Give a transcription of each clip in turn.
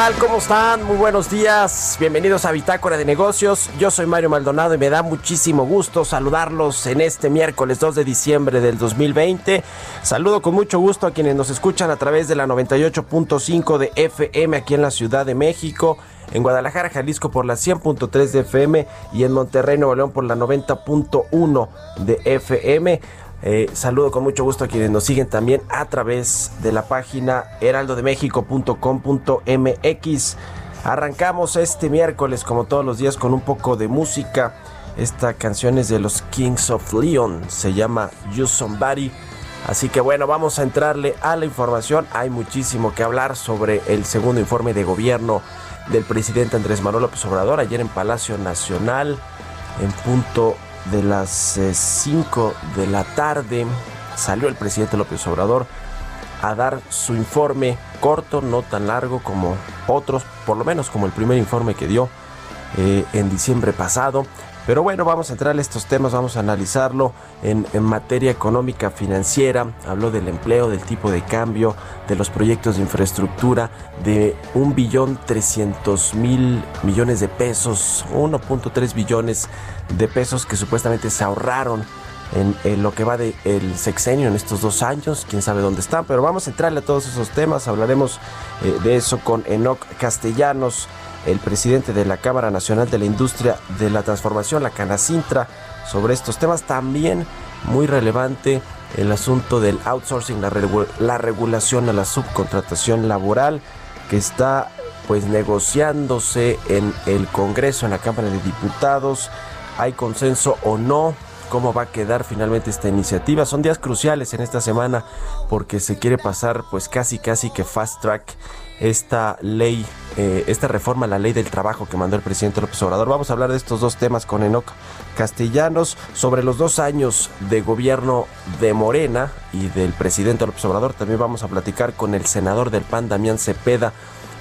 Tal? ¿Cómo están? Muy buenos días. Bienvenidos a Bitácora de Negocios. Yo soy Mario Maldonado y me da muchísimo gusto saludarlos en este miércoles 2 de diciembre del 2020. Saludo con mucho gusto a quienes nos escuchan a través de la 98.5 de FM aquí en la Ciudad de México en Guadalajara, Jalisco por la 100.3 de FM y en Monterrey, Nuevo León por la 90.1 de FM. Eh, saludo con mucho gusto a quienes nos siguen también a través de la página heraldodemexico.com.mx. Arrancamos este miércoles, como todos los días, con un poco de música. Esta canción es de los Kings of Leon, se llama You Somebody. Así que bueno, vamos a entrarle a la información. Hay muchísimo que hablar sobre el segundo informe de gobierno del presidente Andrés Manuel López Obrador ayer en Palacio Nacional en punto de las 5 eh, de la tarde salió el presidente López Obrador a dar su informe corto, no tan largo como otros, por lo menos como el primer informe que dio eh, en diciembre pasado. Pero bueno, vamos a entrar a estos temas, vamos a analizarlo en, materia económica financiera. Habló del empleo, del tipo de cambio, de los proyectos de infraestructura, de un billón trescientos mil millones de pesos, 1.3 billones de pesos que supuestamente se ahorraron en, lo que va del sexenio en estos dos años, quién sabe dónde están, pero vamos a entrarle a todos esos temas, hablaremos eh, de eso con Enoc Castellanos, el presidente de la Cámara Nacional de la Industria de la Transformación, la Canacintra, sobre estos temas. También muy relevante el asunto del outsourcing, la, la regulación a la subcontratación laboral que está pues negociándose en el Congreso, en la Cámara de Diputados. ¿Hay consenso o no? Cómo va a quedar finalmente esta iniciativa. Son días cruciales en esta semana porque se quiere pasar pues casi casi que fast track esta ley, eh, esta reforma a la ley del trabajo que mandó el presidente López Obrador. Vamos a hablar de estos dos temas con Enoc Castellanos sobre los dos años de gobierno de Morena y del presidente López Obrador. También vamos a platicar con el senador del PAN, Damián Cepeda,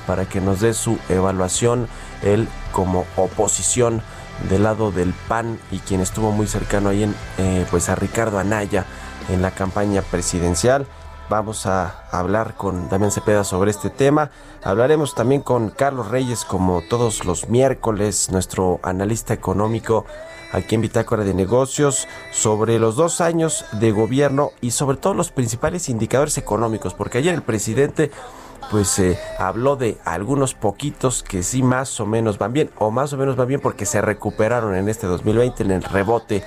para que nos dé su evaluación, él como oposición del lado del PAN y quien estuvo muy cercano ahí en, eh, pues a Ricardo Anaya en la campaña presidencial. Vamos a hablar con Damián Cepeda sobre este tema. Hablaremos también con Carlos Reyes, como todos los miércoles, nuestro analista económico aquí en Bitácora de Negocios, sobre los dos años de gobierno y sobre todo los principales indicadores económicos, porque ayer el presidente pues eh, habló de algunos poquitos que sí más o menos van bien, o más o menos van bien porque se recuperaron en este 2020 en el rebote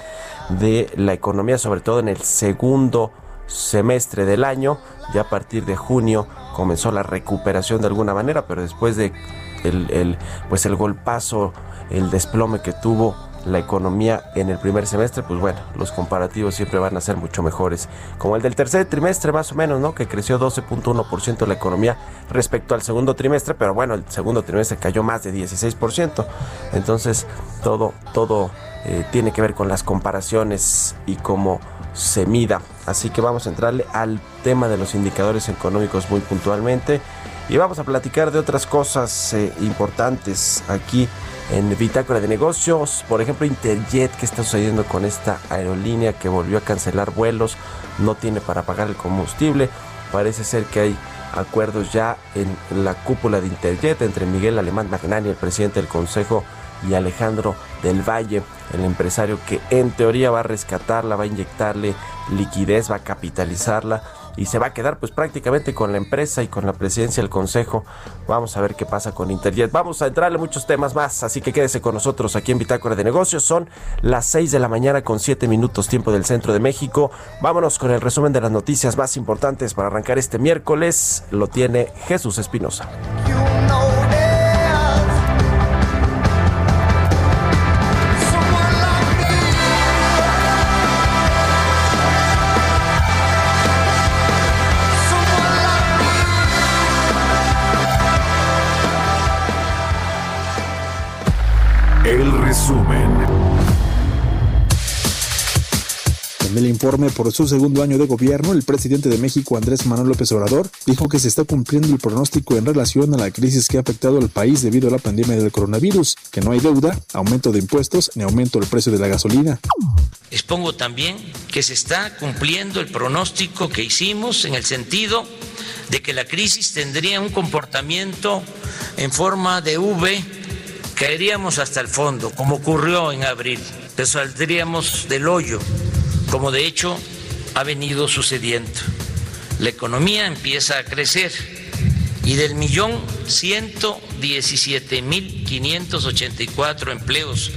de la economía, sobre todo en el segundo semestre del año. Ya a partir de junio comenzó la recuperación de alguna manera, pero después de el, pues el golpazo, el desplome que tuvo la economía en el primer semestre, pues bueno, los comparativos siempre van a ser mucho mejores. Como el del tercer trimestre, más o menos, ¿no? Que creció 12.1% la economía respecto al segundo trimestre, pero bueno, el segundo trimestre cayó más de 16%. Entonces, todo, todo eh, tiene que ver con las comparaciones y cómo se mida. Así que vamos a entrarle al tema de los indicadores económicos muy puntualmente. Y vamos a platicar de otras cosas eh, importantes aquí en Bitácora de Negocios. Por ejemplo, Interjet, ¿qué está sucediendo con esta aerolínea que volvió a cancelar vuelos? No tiene para pagar el combustible. Parece ser que hay acuerdos ya en la cúpula de Interjet entre Miguel Alemán Magnani, el presidente del Consejo, y Alejandro del Valle, el empresario que en teoría va a rescatarla, va a inyectarle liquidez, va a capitalizarla y se va a quedar pues prácticamente con la empresa y con la presidencia del consejo. Vamos a ver qué pasa con Interjet. Vamos a entrarle muchos temas más, así que quédese con nosotros aquí en Bitácora de Negocios. Son las 6 de la mañana con 7 minutos tiempo del centro de México. Vámonos con el resumen de las noticias más importantes para arrancar este miércoles. Lo tiene Jesús Espinosa. En el informe por su segundo año de gobierno, el presidente de México, Andrés Manuel López Obrador, dijo que se está cumpliendo el pronóstico en relación a la crisis que ha afectado al país debido a la pandemia del coronavirus, que no hay deuda, aumento de impuestos ni aumento del precio de la gasolina. Expongo también que se está cumpliendo el pronóstico que hicimos en el sentido de que la crisis tendría un comportamiento en forma de V, caeríamos hasta el fondo, como ocurrió en abril, pero saldríamos del hoyo como de hecho ha venido sucediendo. La economía empieza a crecer y del millón ciento diecisiete mil quinientos ochenta y cuatro empleos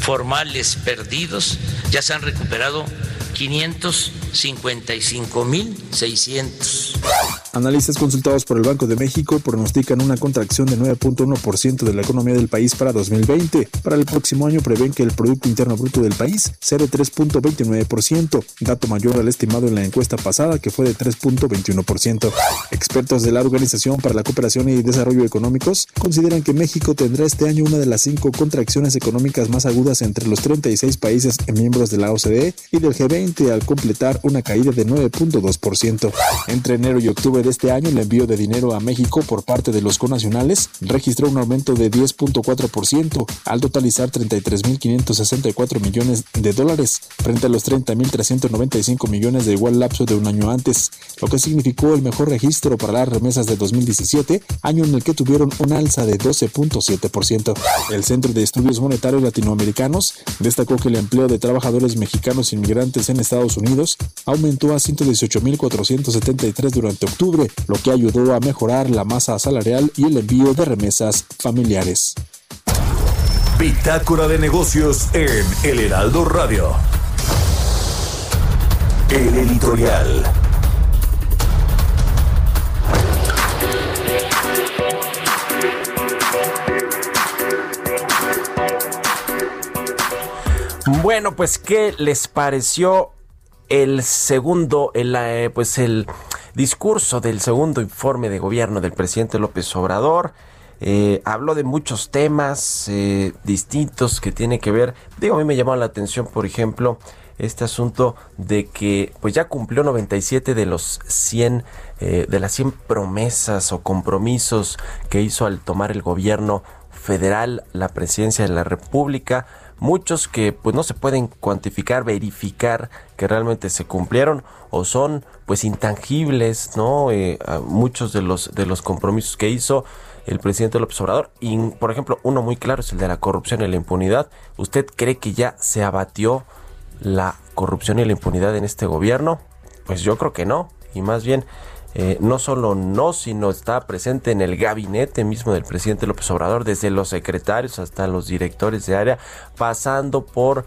formales perdidos ya se han recuperado 555.600. Analistas consultados por el Banco de México pronostican una contracción de 9.1% de la economía del país para 2020. Para el próximo año prevén que el Producto Interno Bruto del país sea de 3.29%, dato mayor al estimado en la encuesta pasada que fue de 3.21%. Expertos de la Organización para la Cooperación y Desarrollo Económicos consideran que México tendrá este año una de las cinco contracciones económicas más agudas entre los 36 países miembros de la OCDE y del G20 al completar una caída de 9.2%. Entre enero y octubre de este año, el envío de dinero a México por parte de los conacionales registró un aumento de 10.4% al totalizar 33.564 millones de dólares frente a los 30.395 millones de igual lapso de un año antes, lo que significó el mejor registro para las remesas de 2017, año en el que tuvieron un alza de 12.7%. El Centro de Estudios Monetarios Latinoamericanos destacó que el empleo de trabajadores mexicanos inmigrantes en Estados Unidos aumentó a 118.473 durante octubre, lo que ayudó a mejorar la masa salarial y el envío de remesas familiares. Bitácora de negocios en El Heraldo Radio. El editorial. Bueno, pues ¿qué les pareció el segundo, el, eh, pues el discurso del segundo informe de gobierno del presidente López Obrador? Eh, habló de muchos temas eh, distintos que tiene que ver. Digo, a mí me llamó la atención, por ejemplo, este asunto de que pues ya cumplió 97 de los 100 de las 100 promesas o compromisos que hizo al tomar el gobierno federal la presidencia de la República muchos que pues no se pueden cuantificar, verificar que realmente se cumplieron o son pues intangibles, ¿no? Eh, muchos de los de los compromisos que hizo el presidente López Obrador y por ejemplo uno muy claro es el de la corrupción y la impunidad. ¿Usted cree que ya se abatió la corrupción y la impunidad en este gobierno? Pues yo creo que no y más bien eh, no solo no, sino está presente en el gabinete mismo del presidente López Obrador, desde los secretarios hasta los directores de área, pasando por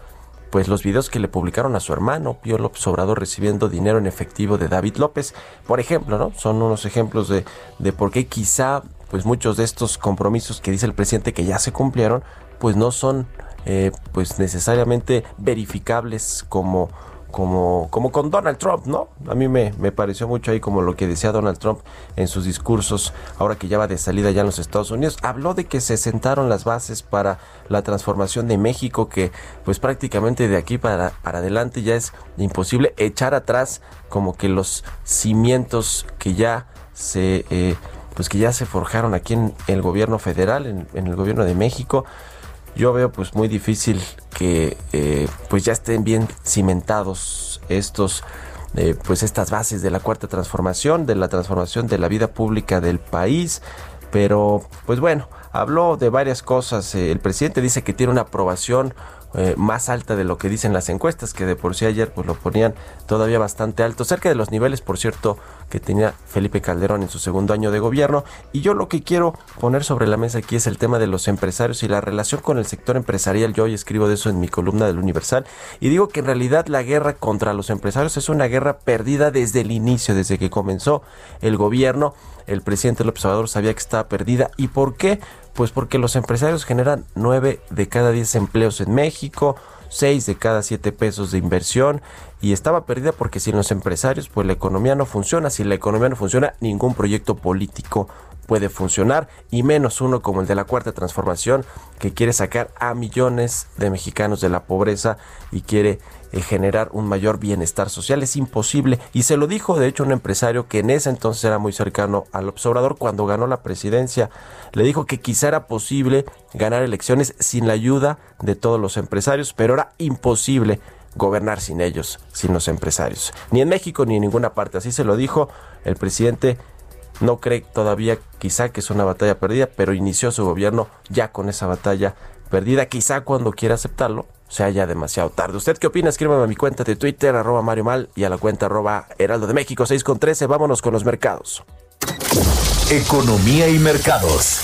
pues los videos que le publicaron a su hermano Pío López Obrador recibiendo dinero en efectivo de David López, por ejemplo, ¿no? Son unos ejemplos de, de por qué quizá pues muchos de estos compromisos que dice el presidente que ya se cumplieron, pues no son eh, pues necesariamente verificables como como, como con Donald Trump, ¿no? A mí me, me, pareció mucho ahí como lo que decía Donald Trump en sus discursos, ahora que ya va de salida ya en los Estados Unidos. Habló de que se sentaron las bases para la transformación de México, que pues prácticamente de aquí para, para adelante ya es imposible echar atrás como que los cimientos que ya se... Eh, pues que ya se forjaron aquí en el gobierno federal, en, el gobierno de México. Yo veo pues muy difícil que eh, pues ya estén bien cimentados estos eh, pues estas bases de la cuarta transformación, de la transformación de la vida pública del país. Pero pues bueno, habló de varias cosas. El presidente dice que tiene una aprobación eh, más alta de lo que dicen las encuestas, que de por sí ayer pues lo ponían todavía bastante alto, cerca de los niveles, por cierto, que tenía Felipe Calderón en su segundo año de gobierno. Y yo lo que quiero poner sobre la mesa aquí es el tema de los empresarios y la relación con el sector empresarial. Yo hoy escribo de eso en mi columna del Universal y digo que en realidad la guerra contra los empresarios es una guerra perdida desde el inicio, desde que comenzó el gobierno. El presidente López Obrador sabía que estaba perdida. ¿Y por qué? Pues porque los empresarios generan 9 de cada 10 empleos en México, 6 de cada 7 pesos de inversión y estaba perdida porque sin los empresarios pues la economía no funciona, si la economía no funciona ningún proyecto político puede funcionar y menos uno como el de la cuarta transformación que quiere sacar a millones de mexicanos de la pobreza y quiere eh, generar un mayor bienestar social. Es imposible y se lo dijo de hecho un empresario que en ese entonces era muy cercano al observador cuando ganó la presidencia. Le dijo que quizá era posible ganar elecciones sin la ayuda de todos los empresarios, pero era imposible gobernar sin ellos, sin los empresarios. Ni en México ni en ninguna parte. Así se lo dijo el presidente no cree todavía quizá que es una batalla perdida, pero inició su gobierno ya con esa batalla perdida. Quizá cuando quiera aceptarlo sea ya demasiado tarde. ¿Usted qué opina? Escríbame a mi cuenta de Twitter, arroba Mario Mal, y a la cuenta arroba Heraldo de México 6 con 13. Vámonos con los mercados. Economía y mercados.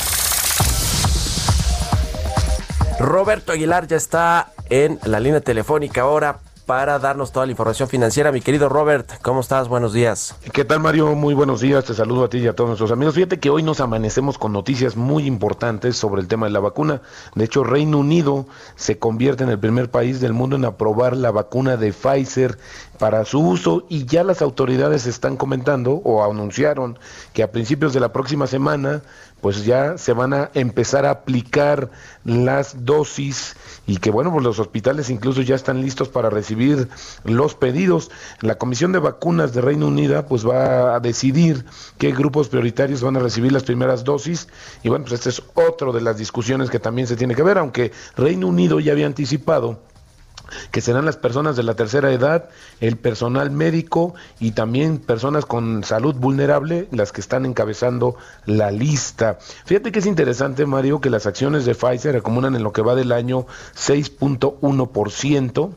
Roberto Aguilar ya está en la línea telefónica ahora para darnos toda la información financiera. Mi querido Robert, ¿cómo estás? Buenos días. ¿Qué tal, Mario? Muy buenos días. Te saludo a ti y a todos nuestros amigos. Fíjate que hoy nos amanecemos con noticias muy importantes sobre el tema de la vacuna. De hecho, Reino Unido se convierte en el primer país del mundo en aprobar la vacuna de Pfizer para su uso y ya las autoridades están comentando o anunciaron que a principios de la próxima semana pues ya se van a empezar a aplicar las dosis y que bueno, pues los hospitales incluso ya están listos para recibir los pedidos. La Comisión de Vacunas de Reino Unido pues va a decidir qué grupos prioritarios van a recibir las primeras dosis y bueno, pues esta es otra de las discusiones que también se tiene que ver, aunque Reino Unido ya había anticipado que serán las personas de la tercera edad, el personal médico y también personas con salud vulnerable las que están encabezando la lista. Fíjate que es interesante, Mario, que las acciones de Pfizer acumulan en lo que va del año 6.1%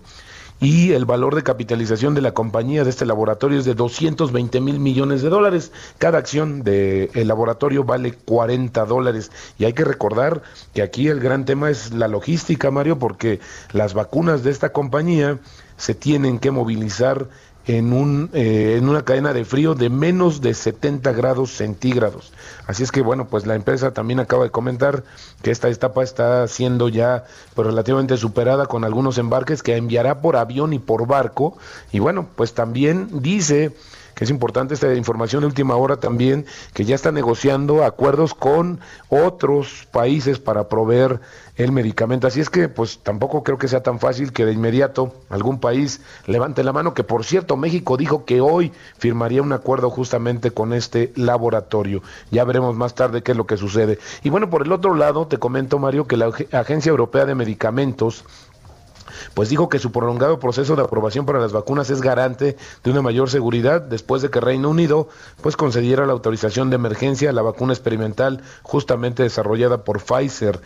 y el valor de capitalización de la compañía de este laboratorio es de 220 mil millones de dólares. Cada acción del laboratorio vale 40 dólares. Y hay que recordar que aquí el gran tema es la logística, Mario, porque las vacunas de esta compañía se tienen que movilizar en, un, eh, en una cadena de frío de menos de 70 grados centígrados. Así es que bueno, pues la empresa también acaba de comentar que esta etapa está siendo ya pues, relativamente superada con algunos embarques que enviará por avión y por barco. Y bueno, pues también dice que es importante esta información de última hora también, que ya está negociando acuerdos con otros países para proveer el medicamento. Así es que, pues tampoco creo que sea tan fácil que de inmediato algún país levante la mano, que por cierto México dijo que hoy firmaría un acuerdo justamente con este laboratorio. Ya veremos más tarde qué es lo que sucede. Y bueno, por el otro lado, te comento, Mario, que la Agencia Europea de Medicamentos pues dijo que su prolongado proceso de aprobación para las vacunas es garante de una mayor seguridad después de que Reino Unido pues concediera la autorización de emergencia a la vacuna experimental justamente desarrollada por Pfizer.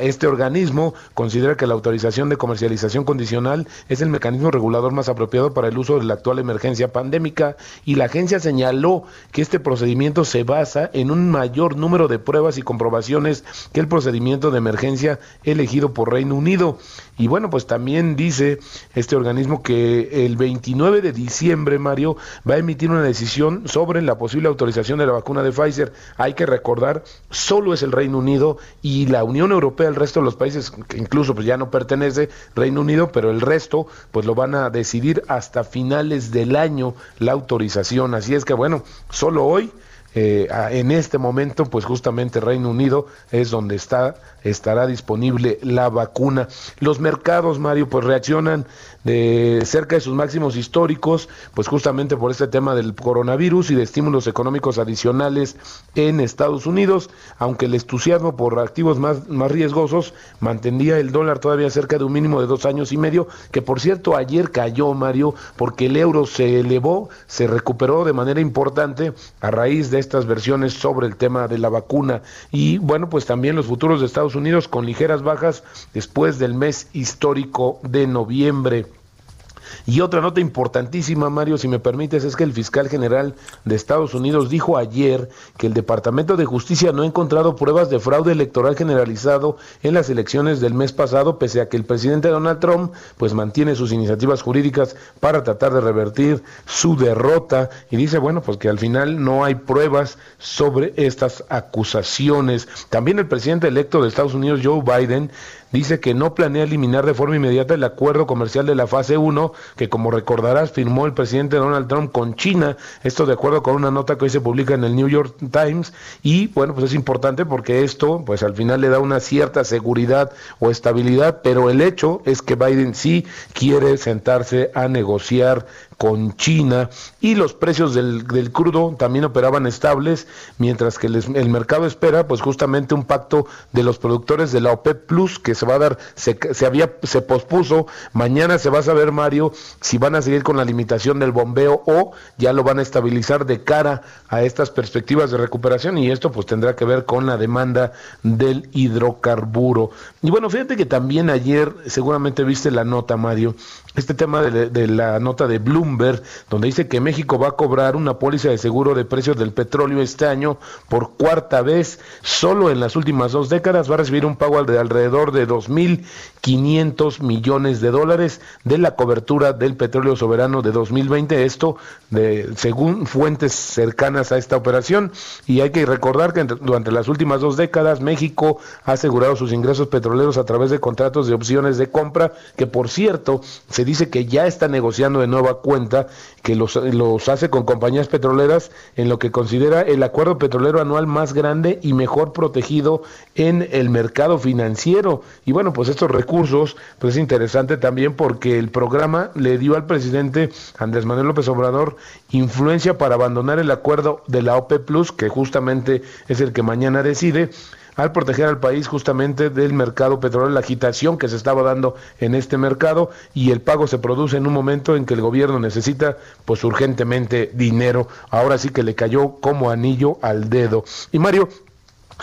Este organismo considera que la autorización de comercialización condicional es el mecanismo regulador más apropiado para el uso de la actual emergencia pandémica y la agencia señaló que este procedimiento se basa en un mayor número de pruebas y comprobaciones que el procedimiento de emergencia elegido por Reino Unido. Y bueno, pues también dice este organismo que el 29 de diciembre, Mario, va a emitir una decisión sobre la posible autorización de la vacuna de Pfizer. Hay que recordar, solo es el Reino Unido y la Unión Europea, el resto de los países, que incluso pues ya no pertenece Reino Unido, pero el resto pues lo van a decidir hasta finales del año la autorización. Así es que bueno, solo hoy eh, en este momento, pues justamente Reino Unido es donde está, estará disponible la vacuna. Los mercados, Mario, pues reaccionan de cerca de sus máximos históricos, pues justamente por este tema del coronavirus y de estímulos económicos adicionales en Estados Unidos, aunque el entusiasmo por activos más, más riesgosos mantendría el dólar todavía cerca de un mínimo de dos años y medio, que por cierto ayer cayó, Mario, porque el euro se elevó, se recuperó de manera importante a raíz de estas versiones sobre el tema de la vacuna. Y bueno, pues también los futuros de Estados Unidos con ligeras bajas después del mes histórico de noviembre. Y otra nota importantísima, Mario, si me permites, es que el fiscal general de Estados Unidos dijo ayer que el Departamento de Justicia no ha encontrado pruebas de fraude electoral generalizado en las elecciones del mes pasado, pese a que el presidente Donald Trump pues mantiene sus iniciativas jurídicas para tratar de revertir su derrota y dice, bueno, pues que al final no hay pruebas sobre estas acusaciones. También el presidente electo de Estados Unidos, Joe Biden, dice que no planea eliminar de forma inmediata el acuerdo comercial de la fase 1 que como recordarás firmó el presidente Donald Trump con China, esto de acuerdo con una nota que hoy se publica en el New York Times. Y bueno, pues es importante porque esto pues al final le da una cierta seguridad o estabilidad, pero el hecho es que Biden sí quiere sentarse a negociar con China y los precios del, crudo también operaban estables, mientras que el mercado espera pues justamente un pacto de los productores de la OPEP Plus que se va a dar, se, se, había, se pospuso, mañana se va a saber Mario si van a seguir con la limitación del bombeo o ya lo van a estabilizar de cara a estas perspectivas de recuperación y esto pues tendrá que ver con la demanda del hidrocarburo. Y bueno, fíjate que también ayer seguramente viste la nota Mario, este tema de, la nota de Bloomberg, donde dice que México va a cobrar una póliza de seguro de precios del petróleo este año por cuarta vez. Solo en las últimas dos décadas va a recibir un pago de alrededor de 2.500 millones de dólares de la cobertura del petróleo soberano de 2020. Esto de, según fuentes cercanas a esta operación. Y hay que recordar que durante las últimas dos décadas México ha asegurado sus ingresos petroleros a través de contratos de opciones de compra, que por cierto se dice que ya está negociando de nueva cuenta, que los, los hace con compañías petroleras en lo que considera el acuerdo petrolero anual más grande y mejor protegido en el mercado financiero. Y bueno, pues estos recursos, pues es interesante también porque el programa le dio al presidente Andrés Manuel López Obrador influencia para abandonar el acuerdo de la OPE Plus, que justamente es el que mañana decide al proteger al país justamente del mercado petrolero, la agitación que se estaba dando en este mercado y el pago se produce en un momento en que el gobierno necesita pues urgentemente dinero. Ahora sí que le cayó como anillo al dedo. Y Mario,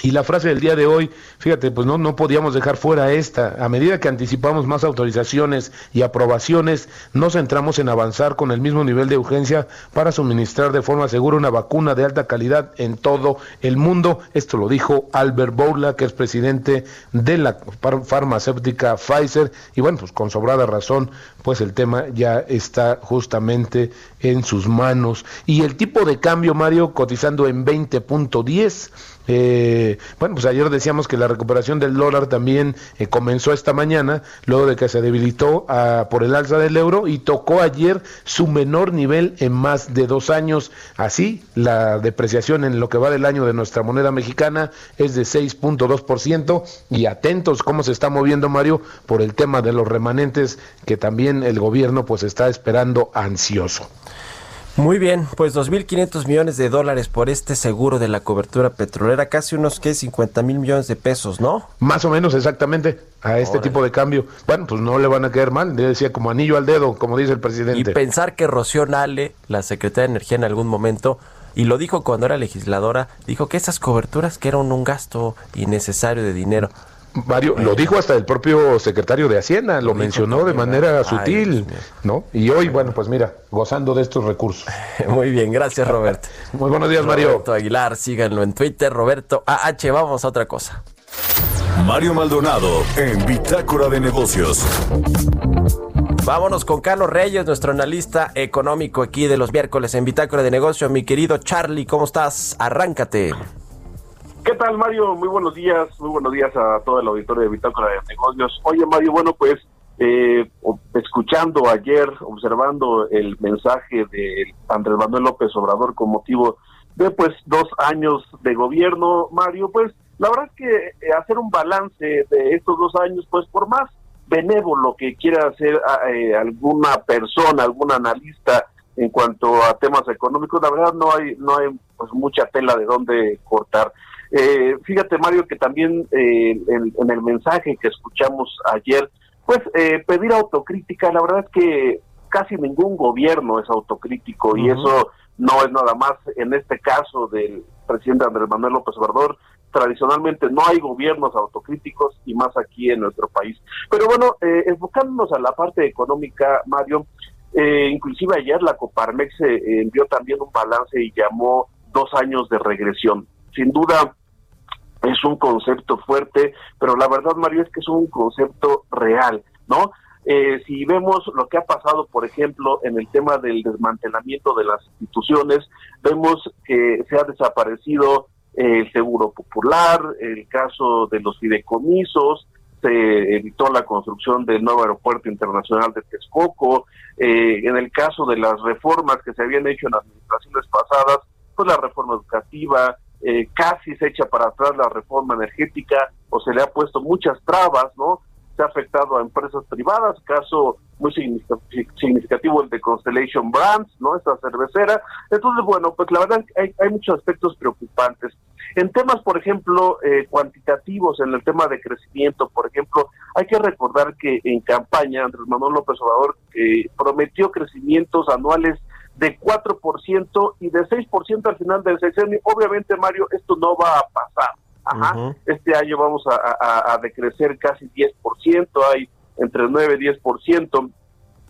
y la frase del día de hoy, fíjate, pues no, no podíamos dejar fuera esta. A medida que anticipamos más autorizaciones y aprobaciones, nos centramos en avanzar con el mismo nivel de urgencia para suministrar de forma segura una vacuna de alta calidad en todo el mundo. Esto lo dijo Albert Bourla, que es presidente de la farmacéutica Pfizer. Y bueno, pues con sobrada razón, pues el tema ya está justamente en sus manos. Y el tipo de cambio, Mario, cotizando en 20.10 eh, bueno, pues ayer decíamos que la recuperación del dólar también eh, comenzó esta mañana, luego de que se debilitó ah, por el alza del euro y tocó ayer su menor nivel en más de dos años. Así, la depreciación en lo que va del año de nuestra moneda mexicana es de 6.2% y atentos cómo se está moviendo Mario por el tema de los remanentes que también el gobierno pues está esperando ansioso. Muy bien, pues 2.500 millones de dólares por este seguro de la cobertura petrolera, casi unos que 50 mil millones de pesos, ¿no? Más o menos, exactamente, a este tipo de cambio. Bueno, pues no le van a caer mal, le decía como anillo al dedo, como dice el presidente. Y pensar que Rocío Nale, la secretaria de Energía en algún momento, y lo dijo cuando era legisladora, dijo que esas coberturas que eran un gasto innecesario de dinero. Mario, lo dijo hasta el propio secretario de Hacienda, lo, mencionó de manera sutil, ¿no? Y hoy, bueno, pues mira, gozando de estos recursos. Muy bien, gracias Roberto. Muy buenos días, Mario. Roberto Aguilar, síganlo en Twitter, Roberto AH, vamos a otra cosa. Mario Maldonado en Bitácora de Negocios. Vámonos con Carlos Reyes, nuestro analista económico aquí de los miércoles en Bitácora de Negocios. Mi querido Charlie, ¿cómo estás? Arráncate. ¿Qué tal, Mario? Muy buenos días, muy buenos días a todo el auditorio de Bitácora de Negocios. Oye, Mario, bueno, pues eh, escuchando ayer, observando el mensaje de Andrés Manuel López Obrador con motivo de pues dos años de gobierno, Mario, pues la verdad es que eh, hacer un balance de estos dos años, pues por más benévolo que quiera hacer eh, alguna persona, algún analista en cuanto a temas económicos, la verdad no hay no hay pues mucha tela de dónde cortar. Eh, fíjate Mario que también en, en, el mensaje que escuchamos ayer, pues pedir autocrítica, la verdad es que casi ningún gobierno es autocrítico y eso no es nada más en este caso del presidente Andrés Manuel López Obrador. Tradicionalmente no hay gobiernos autocríticos y más aquí en nuestro país. Pero bueno, eh, enfocándonos a la parte económica, Mario, eh, inclusive ayer la Coparmex eh, envió también un balance y llamó dos años de regresión. Sin duda es un concepto fuerte, pero la verdad, Mario, es que es un concepto real, ¿no? Eh, si vemos lo que ha pasado, por ejemplo, en el tema del desmantelamiento de las instituciones, vemos que se ha desaparecido el Seguro Popular, el caso de los fideicomisos, se evitó la construcción del nuevo aeropuerto internacional de Texcoco, eh, en el caso de las reformas que se habían hecho en administraciones pasadas, pues la reforma educativa, eh, casi se echa para atrás la reforma energética o se le ha puesto muchas trabas, ¿no? ha afectado a empresas privadas, caso muy significativo el de Constellation Brands, ¿no? Esta cervecera. Entonces, bueno, pues la verdad hay, hay muchos aspectos preocupantes. En temas, por ejemplo, eh, cuantitativos, en el tema de crecimiento, por ejemplo, hay que recordar que en campaña Andrés Manuel López Obrador eh, prometió crecimientos anuales de 4% y de 6% al final del sexenio. Obviamente, Mario, esto no va a pasar. Ajá. Este año vamos a, a, decrecer casi 10%, hay entre 9 y 10%.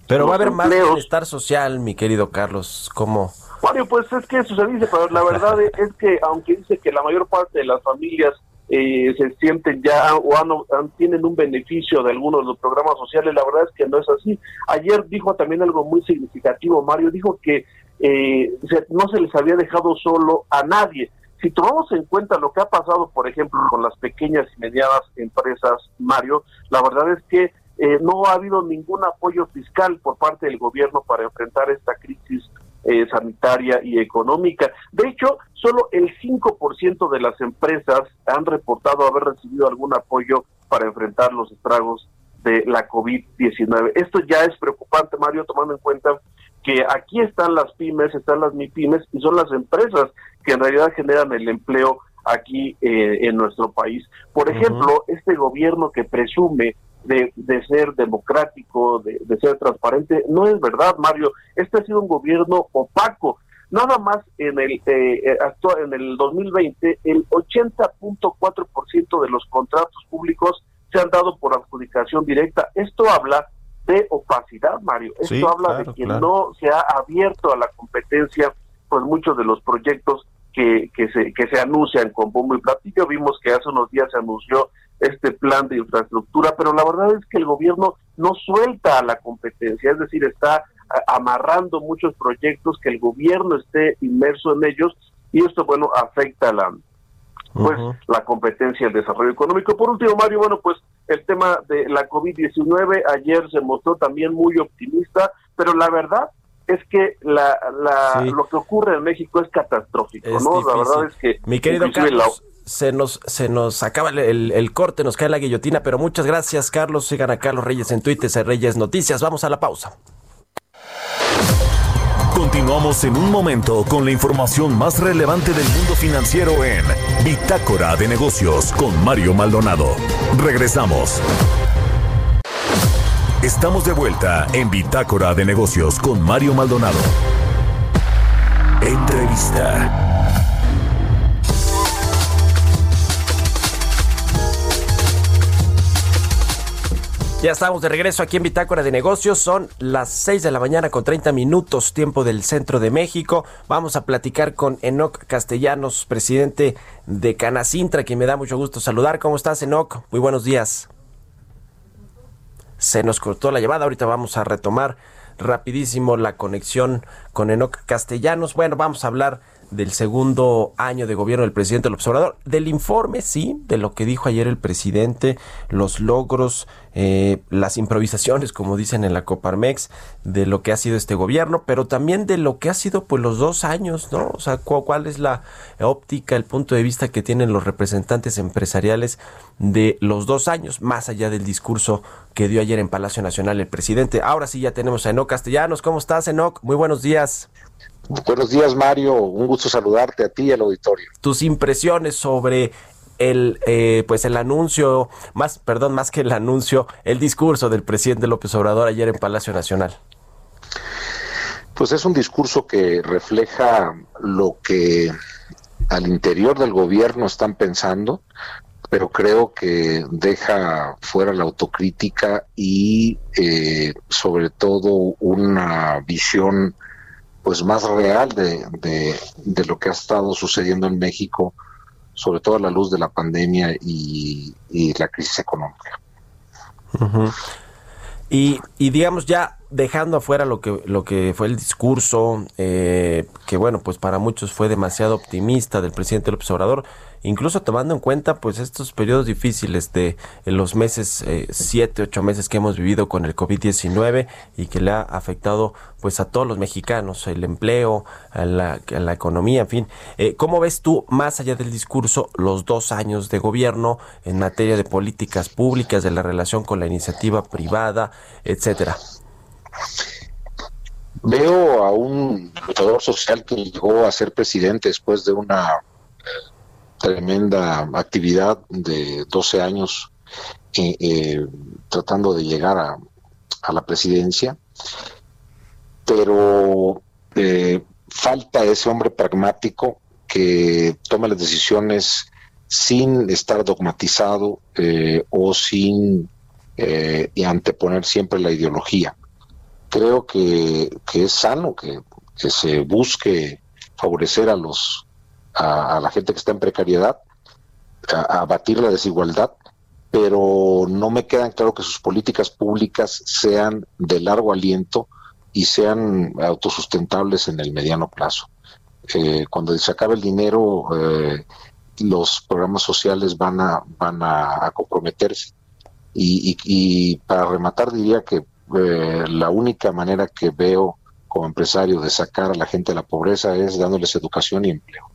Pero va a haber más bienestar social, mi querido Carlos, ¿cómo? Mario, pues es que eso se dice, pero la verdad es que aunque dice que la mayor parte de las familias eh, se sienten ya o han, tienen un beneficio de algunos de los programas sociales, la verdad es que no es así. Ayer dijo también algo muy significativo, Mario, dijo que eh, no se les había dejado solo a nadie. Si tomamos en cuenta lo que ha pasado, por ejemplo, con las pequeñas y medianas empresas, Mario, la verdad es que eh, no ha habido ningún apoyo fiscal por parte del gobierno para enfrentar esta crisis eh, sanitaria y económica. De hecho, solo el 5% de las empresas han reportado haber recibido algún apoyo para enfrentar los estragos de la COVID-19. Esto ya es preocupante, Mario, tomando en cuenta que aquí están las pymes, están las MIPYMES y son las empresas que en realidad generan el empleo aquí eh, en nuestro país. Por ejemplo, este gobierno que presume de, de ser democrático, de, ser transparente, no es verdad, Mario. Este ha sido un gobierno opaco. Nada más en el eh, actual, en el 2020, el 80.4% de los contratos públicos se han dado por adjudicación directa. Esto habla de opacidad, Mario. Esto habla de que no se ha abierto a la competencia, pues muchos de los proyectos que, que, se, que se anuncian con bombo y platillo. Vimos que hace unos días se anunció este plan de infraestructura, pero la verdad es que el gobierno no suelta a la competencia, es decir, está amarrando muchos proyectos que el gobierno esté inmerso en ellos y esto, bueno, afecta la, pues la competencia el desarrollo económico. Por último, Mario, bueno, pues el tema de la COVID-19 ayer se mostró también muy optimista, pero la verdad es que la, la lo que ocurre en México es catastrófico, ¿no? La verdad es que mi querido Carlos, se nos se nos acaba el, el, corte, nos cae la guillotina, pero muchas gracias, Carlos. Sigan a Carlos Reyes en Twitter, Reyes Noticias. Vamos a la pausa. Continuamos en un momento con la información más relevante del mundo financiero en Bitácora de Negocios con Mario Maldonado. Regresamos. Estamos de vuelta en Bitácora de Negocios con Mario Maldonado. Entrevista. Ya estamos de regreso aquí en Bitácora de Negocios. Son las 6 de la mañana con 30 minutos, tiempo del centro de México. Vamos a platicar con Enoc Castellanos, presidente de Canacintra, quien me da mucho gusto saludar. ¿Cómo estás, Enoc? Muy buenos días. Se nos cortó la llamada. Ahorita vamos a retomar rapidísimo la conexión con Enoc Castellanos. Bueno, vamos a hablar del segundo año de gobierno del presidente López Obrador. Del informe, sí, de lo que dijo ayer el presidente, los logros, eh, las improvisaciones, como dicen en la Coparmex, de lo que ha sido este gobierno, pero también de lo que ha sido pues los dos años, ¿no? O sea, cuál es la óptica, el punto de vista que tienen los representantes empresariales de los dos años, más allá del discurso que dio ayer en Palacio Nacional el presidente. Ahora sí ya tenemos a Enoc Castellanos. ¿Cómo estás, Enoc? Muy buenos días. Buenos días, Mario. Un gusto saludarte a ti y al auditorio. Tus impresiones sobre el eh, pues el anuncio más perdón más que el anuncio el discurso del presidente López Obrador ayer en Palacio Nacional pues es un discurso que refleja lo que al interior del gobierno están pensando pero creo que deja fuera la autocrítica y eh, sobre todo una visión pues más real de, de, lo que ha estado sucediendo en México, sobre todo a la luz de la pandemia y, la crisis económica. y, y, digamos ya dejando afuera lo que lo que fue el discurso eh, que bueno pues para muchos fue demasiado optimista del presidente López Obrador incluso tomando en cuenta pues estos periodos difíciles de los meses, eh, siete, ocho meses que hemos vivido con el COVID-19 y que le ha afectado pues a todos los mexicanos, el empleo, a la, economía, en fin. Eh, ¿Cómo ves tú, más allá del discurso, los dos años de gobierno en materia de políticas públicas, de la relación con la iniciativa privada, etcétera? Veo a un luchador social que llegó a ser presidente después de una tremenda actividad de 12 años eh, eh, tratando de llegar a, la presidencia, pero eh, falta ese hombre pragmático que toma las decisiones sin estar dogmatizado o sin anteponer siempre la ideología. Creo que, es sano que, que se busque favorecer a los a, la gente que está en precariedad, a, abatir la desigualdad, pero no me quedan claro que sus políticas públicas sean de largo aliento y sean autosustentables en el mediano plazo. Eh, cuando se acabe el dinero, eh, los programas sociales van a, van a, comprometerse. Y, para rematar diría que eh, la única manera que veo como empresario de sacar a la gente de la pobreza es dándoles educación y empleo.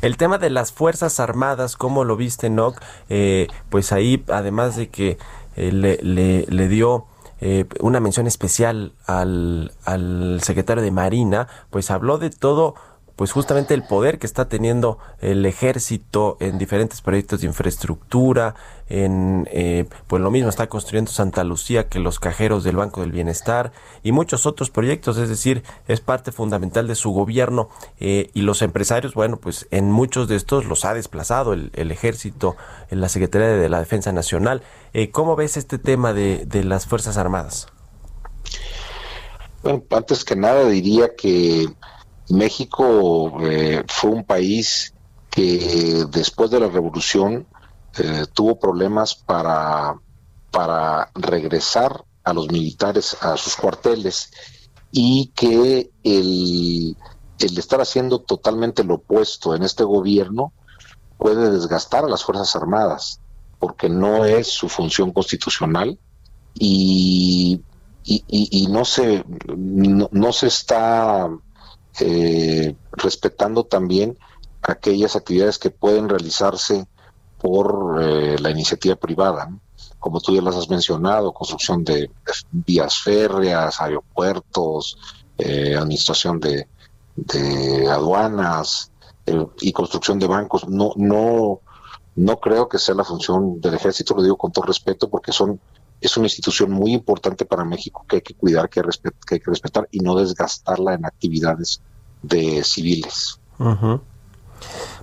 El tema de las Fuerzas Armadas, ¿cómo lo viste, Nock? Eh, pues ahí, además de que eh, le, le, dio eh, una mención especial al, al secretario de Marina, pues habló de todo pues justamente el poder que está teniendo el ejército en diferentes proyectos de infraestructura, en eh, pues lo mismo está construyendo Santa Lucía que los cajeros del Banco del Bienestar y muchos otros proyectos, es decir, es parte fundamental de su gobierno eh, y los empresarios, bueno, pues en muchos de estos los ha desplazado el, ejército, en la Secretaría de la Defensa Nacional. Eh, ¿Cómo ves este tema de, de las Fuerzas Armadas? Bueno, antes que nada diría que México eh, fue un país que después de la revolución eh, tuvo problemas para, para regresar a los militares a sus cuarteles y que el, el estar haciendo totalmente lo opuesto en este gobierno puede desgastar a las Fuerzas Armadas porque no es su función constitucional y, y, no, se, no se está eh, respetando también aquellas actividades que pueden realizarse por eh, la iniciativa privada, como tú ya las has mencionado, construcción de, vías férreas, aeropuertos, eh, administración de, aduanas y construcción de bancos. No, no, no creo que sea la función del ejército, lo digo con todo respeto, porque son es una institución muy importante para México que hay que cuidar, que, hay que respetar y no desgastarla en actividades de civiles.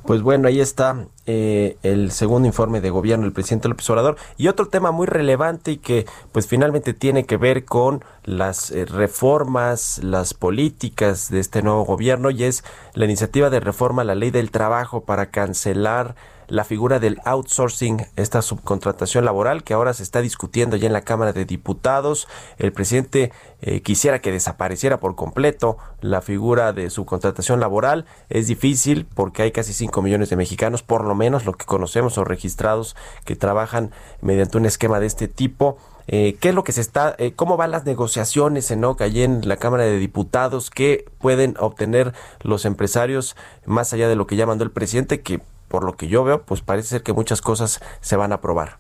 Pues bueno, ahí está eh, el segundo informe de gobierno del presidente López Obrador. Y otro tema muy relevante y que pues finalmente tiene que ver con las eh, reformas, las políticas de este nuevo gobierno y es la iniciativa de reforma a la ley del trabajo para cancelar la figura del outsourcing, esta subcontratación laboral que ahora se está discutiendo ya en la Cámara de Diputados. El presidente eh, quisiera que desapareciera por completo la figura de subcontratación laboral. Es difícil porque hay casi 5 millones de mexicanos, por lo menos lo que conocemos o registrados, que trabajan mediante un esquema de este tipo. Eh, ¿Qué es lo que se está, eh, cómo van las negociaciones en OCA allí en la Cámara de Diputados? ¿Qué pueden obtener los empresarios más allá de lo que ya mandó el presidente? Que por lo que yo veo, pues parece ser que muchas cosas se van a aprobar.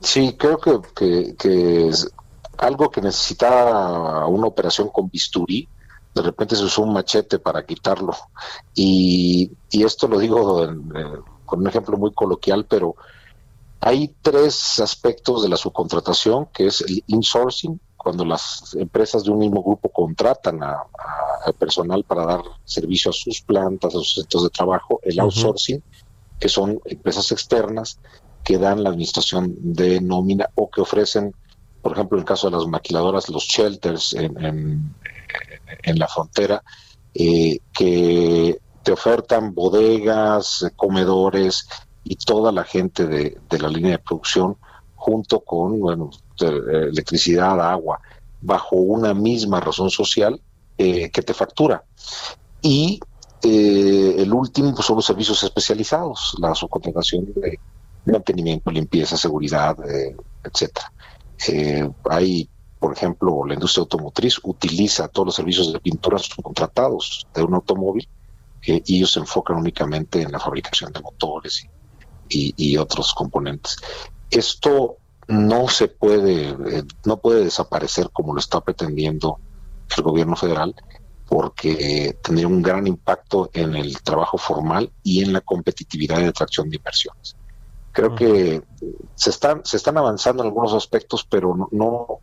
Sí, creo que, que, algo que necesitaba una operación con bisturí, de repente se usó un machete para quitarlo. Y, y esto lo digo con un ejemplo muy coloquial, pero hay tres aspectos de la subcontratación, que es el insourcing, cuando las empresas de un mismo grupo contratan a, personal para dar servicio a sus plantas, a sus centros de trabajo, el outsourcing, que son empresas externas que dan la administración de nómina o que ofrecen, por ejemplo, en el caso de las maquiladoras, los shelters en, la frontera, eh, que te ofertan bodegas, comedores, y toda la gente de, la línea de producción junto con bueno, electricidad, agua, bajo una misma razón social eh, que te factura. Y eh, el último pues, son los servicios especializados, la subcontratación de mantenimiento, limpieza, seguridad, eh, etcétera. hay, por ejemplo, la industria automotriz utiliza todos los servicios de pintura subcontratados de un automóvil y ellos se enfocan únicamente en la fabricación de motores y y, otros componentes. Esto no se puede, eh, no puede desaparecer como lo está pretendiendo el gobierno federal, porque tendría un gran impacto en el trabajo formal y en la competitividad y atracción de inversiones. Creo que se están, se están avanzando en algunos aspectos, pero no,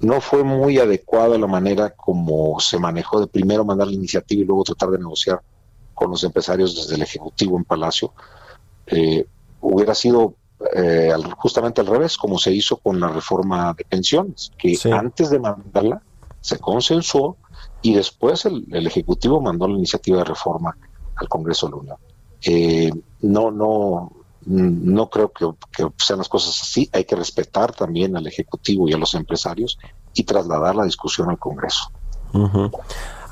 no fue muy adecuada la manera como se manejó de primero mandar la iniciativa y luego tratar de negociar con los empresarios desde el Ejecutivo en Palacio eh, hubiera sido eh, justamente al revés, como se hizo con la reforma de pensiones, que antes de mandarla se consensuó y después el, Ejecutivo mandó la iniciativa de reforma al Congreso de la Unión. Eh, no, no, no creo que, sean las cosas así. Hay que respetar también al Ejecutivo y a los empresarios y trasladar la discusión al Congreso.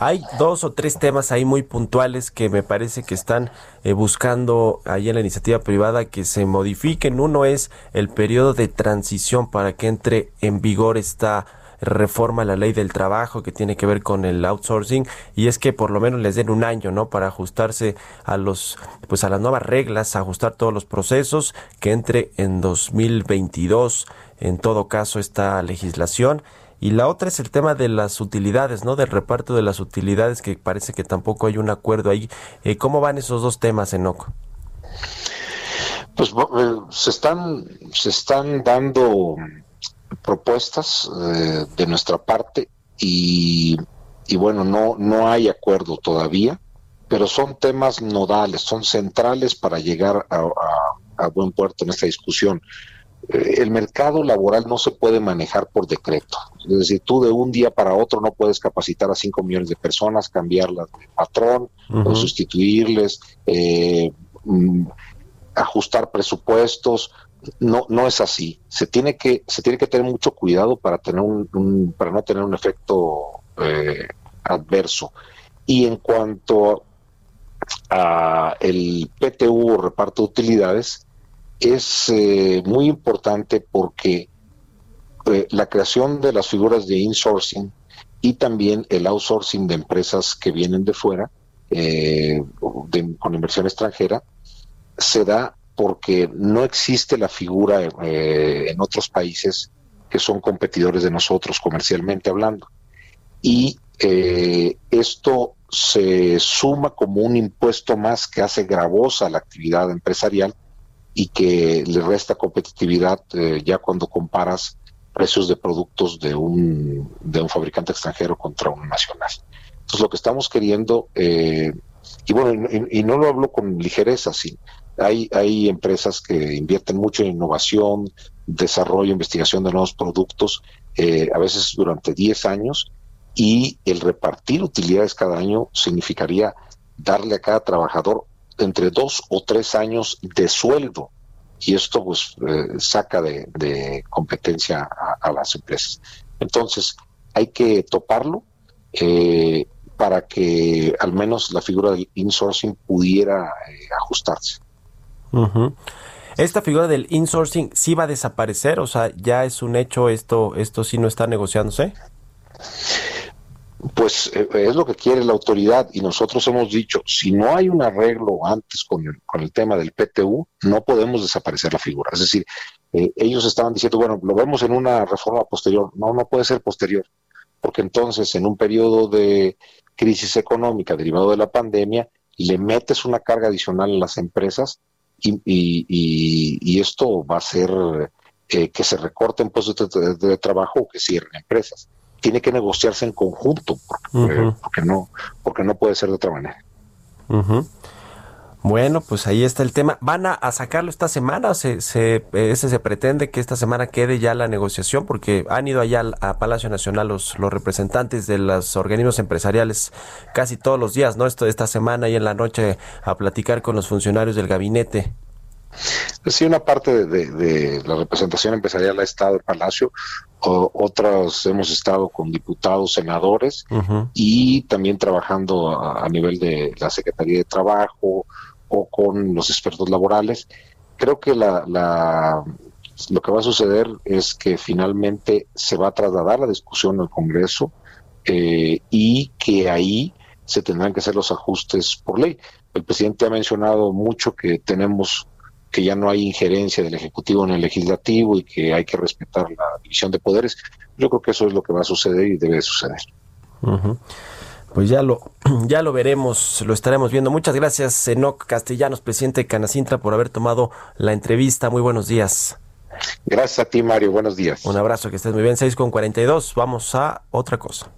Hay dos o tres temas ahí muy puntuales que me parece que están eh, buscando ahí en la iniciativa privada que se modifiquen. Uno es el periodo de transición para que entre en vigor esta reforma la ley del trabajo que tiene que ver con el outsourcing y es que por lo menos les den un año, ¿no? Para ajustarse a los pues a las nuevas reglas, ajustar todos los procesos que entre en 2022 en todo caso esta legislación y la otra es el tema de las utilidades, ¿no? Del reparto de las utilidades, que parece que tampoco hay un acuerdo ahí. Eh, ¿Cómo van esos dos temas, Enoco? Pues eh, se están, se están dando propuestas eh, de nuestra parte y, y, bueno, no, no hay acuerdo todavía, pero son temas nodales, son centrales para llegar a buen puerto en esta discusión. Eh, el mercado laboral no se puede manejar por decreto. Es decir, tú de un día para otro no puedes capacitar a 5 millones de personas, cambiarlas de patrón, o sustituirles, eh, mm, ajustar presupuestos. No, no es así. Se tiene que, se tiene que tener mucho cuidado para tener un, para no tener un efecto eh, adverso. Y en cuanto a el PTU o reparto de utilidades, es eh, muy importante porque eh, la creación de las figuras de insourcing y también el outsourcing de empresas que vienen de fuera eh, con inversión extranjera se da porque no existe la figura en otros países que son competidores de nosotros comercialmente hablando. Y esto se suma como un impuesto más que hace gravosa la actividad empresarial y que le resta competitividad eh, ya cuando comparas precios de productos de un, de un fabricante extranjero contra un nacional. Entonces lo que estamos queriendo, eh, y bueno, y, no lo hablo con ligereza, sí, hay, hay empresas que invierten mucho en innovación, desarrollo, investigación de nuevos productos, eh, a veces durante 10 años, y el repartir utilidades cada año significaría darle a cada trabajador entre dos o tres años de sueldo. Y esto pues eh, saca de, competencia a, las empresas. Entonces hay que toparlo eh, para que al menos la figura del insourcing pudiera eh, ajustarse. Esta figura del insourcing sí va a desaparecer, o sea, ya es un hecho, esto, esto sí no está negociándose pues eh, es lo que quiere la autoridad y nosotros hemos dicho, si no hay un arreglo antes con el, con el tema del PTU, no podemos desaparecer la figura. Es decir, eh, ellos estaban diciendo, bueno, lo vemos en una reforma posterior. No, no puede ser posterior, porque entonces en un periodo de crisis económica derivado de la pandemia, le metes una carga adicional a las empresas y, y, esto va a hacer eh, que se recorten puestos de trabajo o que cierren empresas tiene que negociarse en conjunto, porque, no, porque no puede ser de otra manera. Bueno, pues ahí está el tema. ¿Van a, sacarlo esta semana? ¿Se, se, ese se pretende que esta semana quede ya la negociación? Porque han ido allá a Palacio Nacional los, los representantes de los organismos empresariales casi todos los días, ¿no? Esto esta semana y en la noche a platicar con los funcionarios del gabinete. Sí, una parte de, la representación empresarial ha estado en Palacio, otras hemos estado con diputados, senadores y también trabajando a, nivel de la Secretaría de Trabajo o con los expertos laborales. Creo que la, lo que va a suceder es que finalmente se va a trasladar la discusión al Congreso eh, y que ahí se tendrán que hacer los ajustes por ley. El presidente ha mencionado mucho que tenemos que ya no hay injerencia del Ejecutivo en el Legislativo y que hay que respetar la división de poderes. Yo creo que eso es lo que va a suceder y debe suceder. Pues ya lo, ya lo veremos, lo estaremos viendo. Muchas gracias, Enoc Castellanos, presidente de Canacintra, por haber tomado la entrevista. Muy buenos días. Gracias a ti, Mario. Buenos días. Un abrazo, que estés muy bien. 6 con 42. Vamos a otra cosa.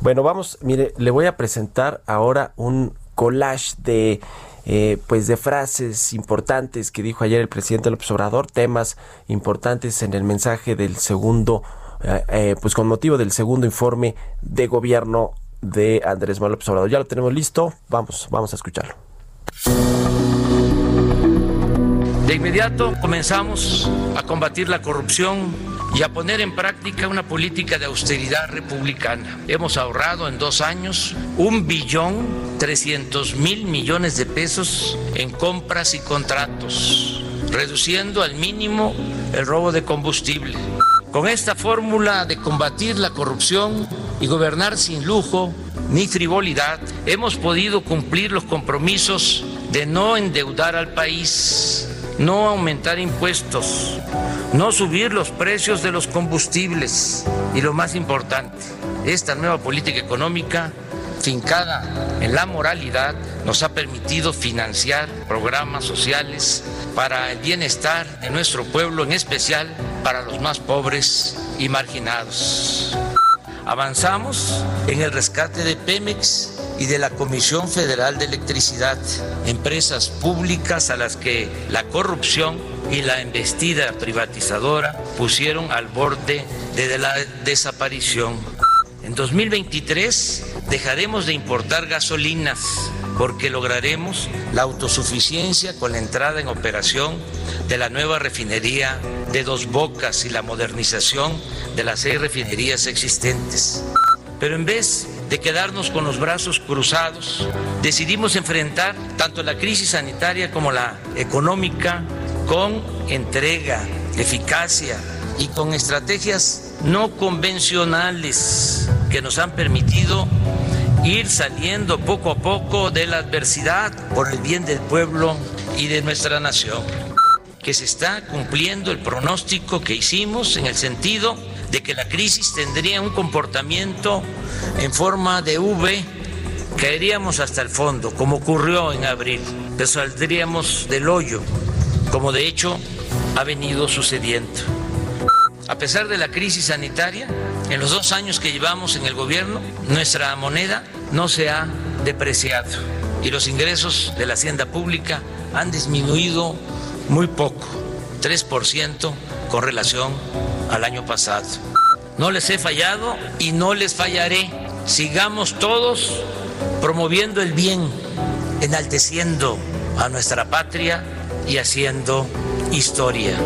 Bueno, vamos, mire, le voy a presentar ahora un collage de eh, pues de frases importantes que dijo ayer el presidente López Obrador, temas importantes en el mensaje del segundo, eh, eh, pues con motivo del segundo informe de gobierno de Andrés Manuel López Obrador. Ya lo tenemos listo, vamos, vamos a escucharlo. De inmediato comenzamos a combatir la corrupción y a poner en práctica una política de austeridad republicana. Hemos ahorrado en dos años un billón trescientos mil millones de pesos en compras y contratos, reduciendo al mínimo el robo de combustible. Con esta fórmula de combatir la corrupción y gobernar sin lujo ni frivolidad, hemos podido cumplir los compromisos de no endeudar al país no aumentar impuestos, no subir los precios de los combustibles y lo más importante, esta nueva política económica fincada en la moralidad nos ha permitido financiar programas sociales para el bienestar de nuestro pueblo, en especial para los más pobres y marginados. Avanzamos en el rescate de Pemex y de la Comisión Federal de Electricidad, empresas públicas a las que la corrupción y la embestida privatizadora pusieron al borde de la desaparición. En 2023 dejaremos de importar gasolinas porque lograremos la autosuficiencia con la entrada en operación de la nueva refinería de Dos Bocas y la modernización de las seis refinerías existentes. Pero en vez de quedarnos con los brazos cruzados, decidimos enfrentar tanto la crisis sanitaria como la económica con entrega, eficacia y con estrategias no convencionales que nos han permitido ir saliendo poco a poco de la adversidad por el bien del pueblo y de nuestra nación. Que se está cumpliendo el pronóstico que hicimos en el sentido de que la crisis tendría un comportamiento en forma de V, caeríamos hasta el fondo, como ocurrió en abril, pero saldríamos del hoyo, como de hecho ha venido sucediendo. A pesar de la crisis sanitaria, en los dos años que llevamos en el gobierno, nuestra moneda no se ha depreciado y los ingresos de la hacienda pública han disminuido muy poco, 3% con relación al año pasado. No les he fallado y no les fallaré sigamos todos promoviendo el bien, enalteciendo a nuestra patria y haciendo historia.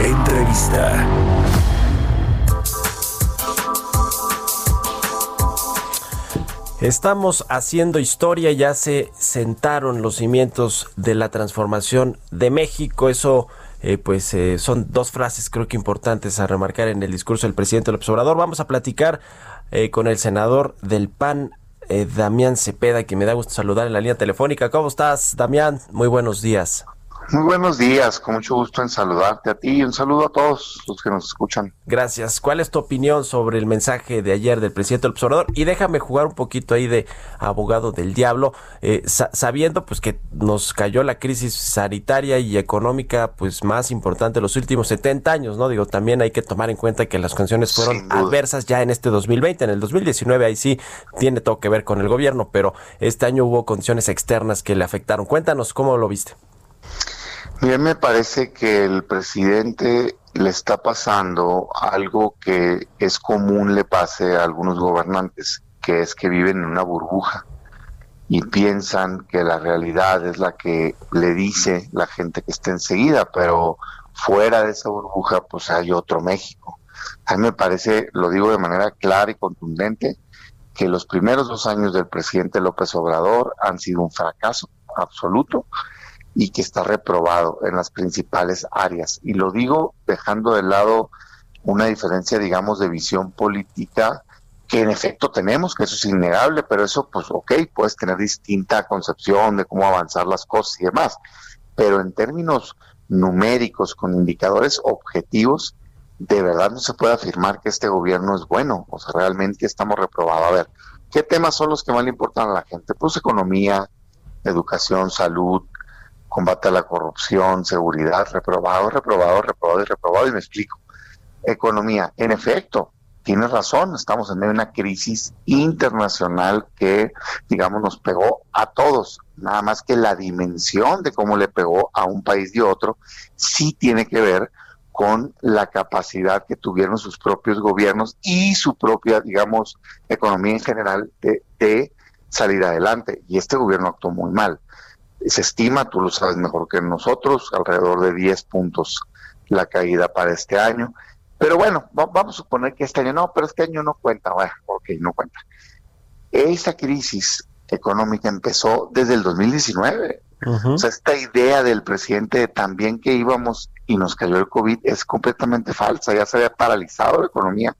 Entrevista. Estamos haciendo historia, ya se sentaron los cimientos de la transformación de México. Eso, eh, pues, eh, son dos frases creo que importantes a remarcar en el discurso del presidente López Obrador. Vamos a platicar eh, con el senador del PAN, Damián Cepeda, que me da gusto saludar en la línea telefónica. ¿Cómo estás, Damián? Muy buenos días. Muy buenos días, con mucho gusto en saludarte a ti y un saludo a todos los que nos escuchan. Gracias. ¿Cuál es tu opinión sobre el mensaje de ayer del presidente del observador? Y déjame jugar un poquito ahí de abogado del diablo, eh, sabiendo pues que nos cayó la crisis sanitaria y económica pues más importante de los últimos 70 años, ¿no? Digo, también hay que tomar en cuenta que las condiciones fueron adversas ya en este 2020, en el 2019 ahí sí tiene todo que ver con el gobierno, pero este año hubo condiciones externas que le afectaron. Cuéntanos cómo lo viste. Bien, me parece que el presidente le está pasando algo que es común le pase a algunos gobernantes, que es que viven en una burbuja y piensan que la realidad es la que le dice la gente que está enseguida, pero fuera de esa burbuja pues hay otro México. A mí me parece, lo digo de manera clara y contundente, que los primeros dos años del presidente López Obrador han sido un fracaso absoluto y que está reprobado en las principales áreas. Y lo digo dejando de lado una diferencia, digamos, de visión política que en efecto tenemos, que eso es innegable, pero eso, pues, ok, puedes tener distinta concepción de cómo avanzar las cosas y demás. Pero en términos numéricos, con indicadores objetivos, de verdad no se puede afirmar que este gobierno es bueno, o sea, realmente estamos reprobados. A ver, ¿qué temas son los que más le importan a la gente? Pues economía, educación, salud, combate a la corrupción, seguridad, reprobado, reprobado, reprobado y reprobado. Y me explico. Economía, en efecto, tienes razón, estamos en medio de una crisis internacional que, digamos, nos pegó a todos. Nada más que la dimensión de cómo le pegó a un país y otro sí tiene que ver con la capacidad que tuvieron sus propios gobiernos y su propia, digamos, economía en general de, de salir adelante. Y este gobierno actuó muy mal se estima, tú lo sabes mejor que nosotros, alrededor de 10 puntos la caída para este año. Pero bueno, vamos a suponer que este año no, pero este año no cuenta, bueno, ok, no cuenta. Esa crisis económica empezó desde el 2019. O sea, esta idea del presidente también que íbamos y nos cayó el COVID es completamente falsa. Ya se había paralizado la economía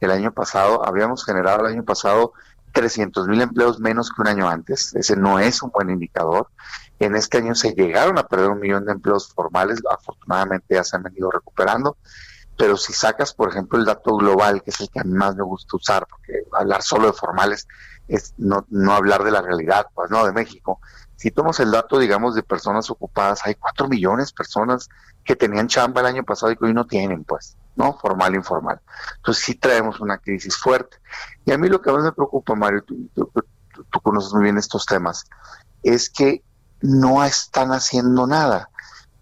el año pasado. Habíamos generado el año pasado 300 mil empleos menos que un año antes. Ese no es un buen indicador. En este año se llegaron a perder un millón de empleos formales. Afortunadamente ya se han venido recuperando. Pero si sacas, por ejemplo, el dato global, que es el que a mí más me gusta usar, porque hablar solo de formales es no, no hablar de la realidad, pues no, de México. Si tomas el dato, digamos, de personas ocupadas, hay cuatro millones de personas que tenían chamba el año pasado y que hoy no tienen, pues. ¿no? Formal informal. Entonces sí traemos una crisis fuerte. Y a mí lo que más me preocupa, Mario, tú, tú, conoces muy bien estos temas, es que no están haciendo nada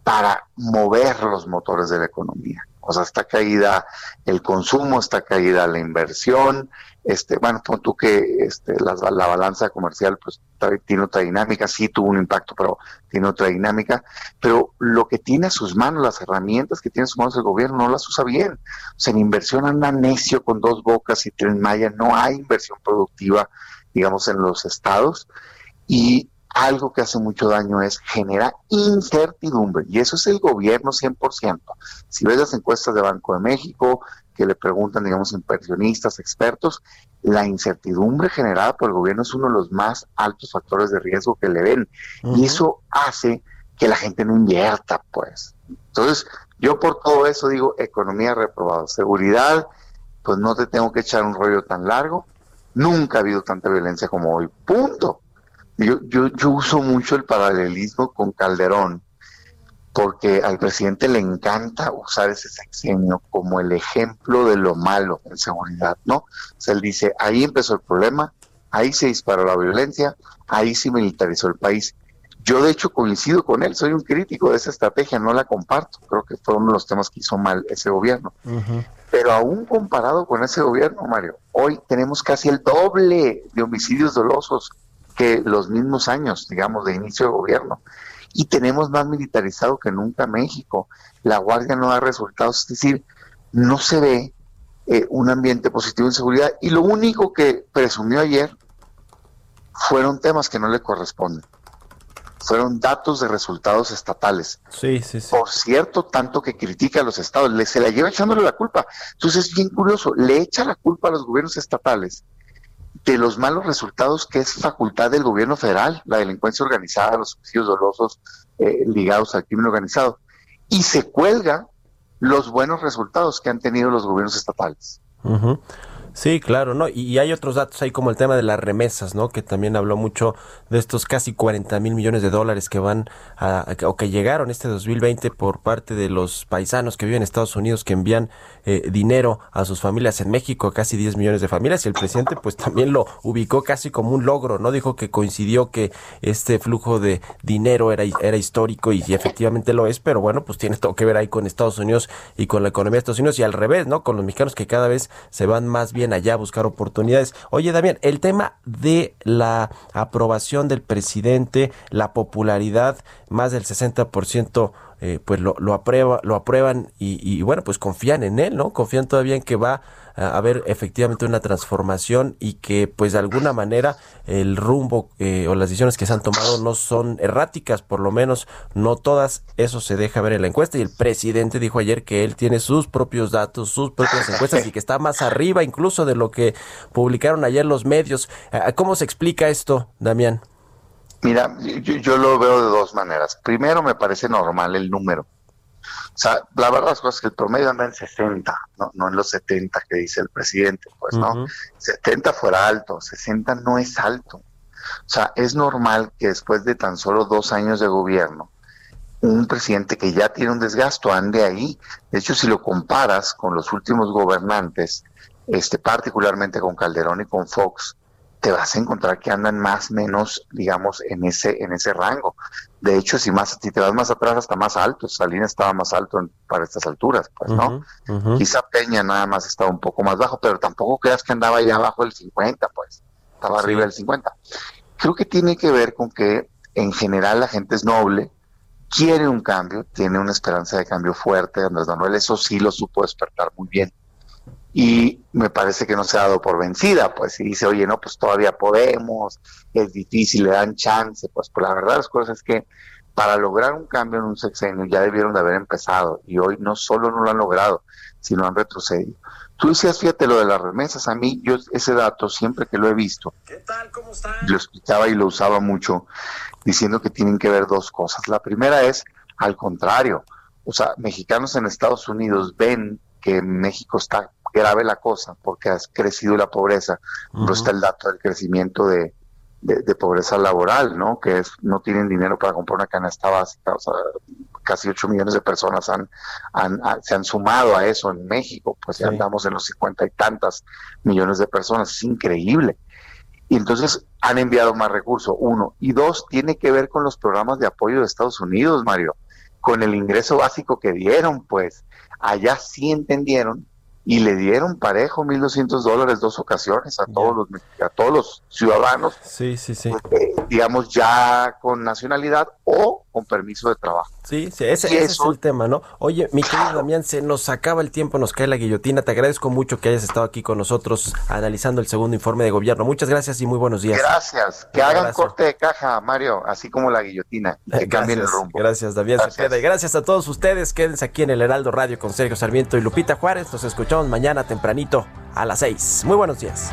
para mover los motores de la economía. O sea, está caída el consumo, está caída la inversión, este, bueno, tú que este, la, balanza comercial pues tiene otra dinámica, sí tuvo un impacto, pero tiene otra dinámica, pero lo que tiene a sus manos, las herramientas que tiene a sus manos el gobierno, no las usa bien. O sea, en inversión anda necio con dos bocas y tren Maya, no hay inversión productiva, digamos, en los estados, y algo que hace mucho daño es genera incertidumbre y eso es el gobierno 100%. Si ves las encuestas de Banco de México que le preguntan, digamos, inversionistas, expertos, la incertidumbre generada por el gobierno es uno de los más altos factores de riesgo que le ven y eso hace que la gente no invierta, pues. Entonces, yo por todo eso digo, economía reprobada, seguridad, pues no te tengo que echar un rollo tan largo, nunca ha habido tanta violencia como hoy, punto. Yo, yo, yo uso mucho el paralelismo con Calderón, porque al presidente le encanta usar ese sexenio como el ejemplo de lo malo en seguridad, ¿no? O sea, él dice, ahí empezó el problema, ahí se disparó la violencia, ahí se militarizó el país. Yo de hecho coincido con él, soy un crítico de esa estrategia, no la comparto, creo que fue uno de los temas que hizo mal ese gobierno. Pero aún comparado con ese gobierno, Mario, hoy tenemos casi el doble de homicidios dolosos que los mismos años, digamos, de inicio de gobierno. Y tenemos más militarizado que nunca México. La Guardia no da resultados, es decir, no se ve eh, un ambiente positivo en seguridad. Y lo único que presumió ayer fueron temas que no le corresponden fueron datos de resultados estatales. Sí, sí, sí. Por cierto, tanto que critica a los estados, le, se la lleva echándole la culpa. Entonces es bien curioso, le echa la culpa a los gobiernos estatales de los malos resultados que es facultad del gobierno federal, la delincuencia organizada, los suicidios dolosos eh, ligados al crimen organizado, y se cuelga los buenos resultados que han tenido los gobiernos estatales. Sí, claro, ¿no? Y, hay otros datos ahí como el tema de las remesas, ¿no? Que también habló mucho de estos casi 40 mil millones de dólares que van a, o que llegaron este 2020 por parte de los paisanos que viven en Estados Unidos que envían eh, dinero a sus familias en México, casi 10 millones de familias y el presidente pues también lo ubicó casi como un logro, ¿no? Dijo que coincidió que este flujo de dinero era, era histórico y, y efectivamente lo es, pero bueno, pues tiene todo que ver ahí con Estados Unidos y con la economía de Estados Unidos y al revés, ¿no? Con los mexicanos que cada vez se van más bien allá a buscar oportunidades. Oye, Damián, el tema de la aprobación del presidente, la popularidad, más del 60% eh, pues lo, lo, aprueba, lo aprueban y, y, bueno, pues confían en él, ¿no? Confían todavía en que va haber efectivamente una transformación y que pues de alguna manera el rumbo eh, o las decisiones que se han tomado no son erráticas, por lo menos no todas, eso se deja ver en la encuesta y el presidente dijo ayer que él tiene sus propios datos, sus propias encuestas y que está más arriba incluso de lo que publicaron ayer los medios. ¿Cómo se explica esto, Damián? Mira, yo, yo, lo veo de dos maneras. Primero, me parece normal el número. O sea, la verdad es que el promedio anda en 60, no, no en los 70 que dice el presidente, pues, ¿no? 70 fuera alto, 60 no es alto. O sea, es normal que después de tan solo dos años de gobierno, un presidente que ya tiene un desgasto ande ahí. De hecho, si lo comparas con los últimos gobernantes, este, particularmente con Calderón y con Fox, te vas a encontrar que andan más o menos, digamos, en ese, en ese rango. De hecho, si más, si te vas más atrás, hasta más alto. Salinas estaba más alto para estas alturas, pues, ¿no? Quizá Peña nada más estaba un poco más bajo, pero tampoco creas que andaba ya abajo del 50, pues. Estaba arriba del 50. Creo que tiene que ver con que en general la gente es noble, quiere un cambio, tiene una esperanza de cambio fuerte. Andrés Manuel eso sí lo supo despertar muy bien y me parece que no se ha dado por vencida, pues y dice, oye, no, pues todavía podemos, es difícil, le dan chance, pues, pues la verdad las cosas es que para lograr un cambio en un sexenio ya debieron de haber empezado y hoy no solo no lo han logrado, sino han retrocedido. Tú decías, fíjate lo de las remesas, a mí yo ese dato siempre que lo he visto, ¿Qué tal? ¿Cómo lo explicaba y lo usaba mucho diciendo que tienen que ver dos cosas. La primera es, al contrario, o sea, mexicanos en Estados Unidos ven que México está grave la cosa porque ha crecido la pobreza. No está el dato del crecimiento de, de, pobreza laboral, ¿no? Que es no tienen dinero para comprar una canasta básica. O sea, casi 8 millones de personas han, han, se han sumado a eso en México. Pues ya andamos en los cincuenta y tantas millones de personas. Es increíble. Y entonces han enviado más recursos, uno. Y dos, tiene que ver con los programas de apoyo de Estados Unidos, Mario. Con el ingreso básico que dieron, pues. Allá sí entendieron y le dieron parejo 1.200 dólares dos ocasiones a todos los a todos los ciudadanos, sí, sí, sí. Eh, digamos ya con nacionalidad o con permiso de trabajo. Sí, sí, ese, es el tema, ¿no? Oye, mi querido Damián, se nos acaba el tiempo, nos cae la guillotina. Te agradezco mucho que hayas estado aquí con nosotros analizando el segundo informe de gobierno. Muchas gracias y muy buenos días. Gracias. Que hagan corte de caja, Mario, así como la guillotina, que cambien el rumbo. Gracias, Damián gracias. Y gracias a todos ustedes. Quédense aquí en el Heraldo Radio con Sergio Sarmiento y Lupita Juárez. Nos escuchamos mañana tempranito a las seis. Muy buenos días.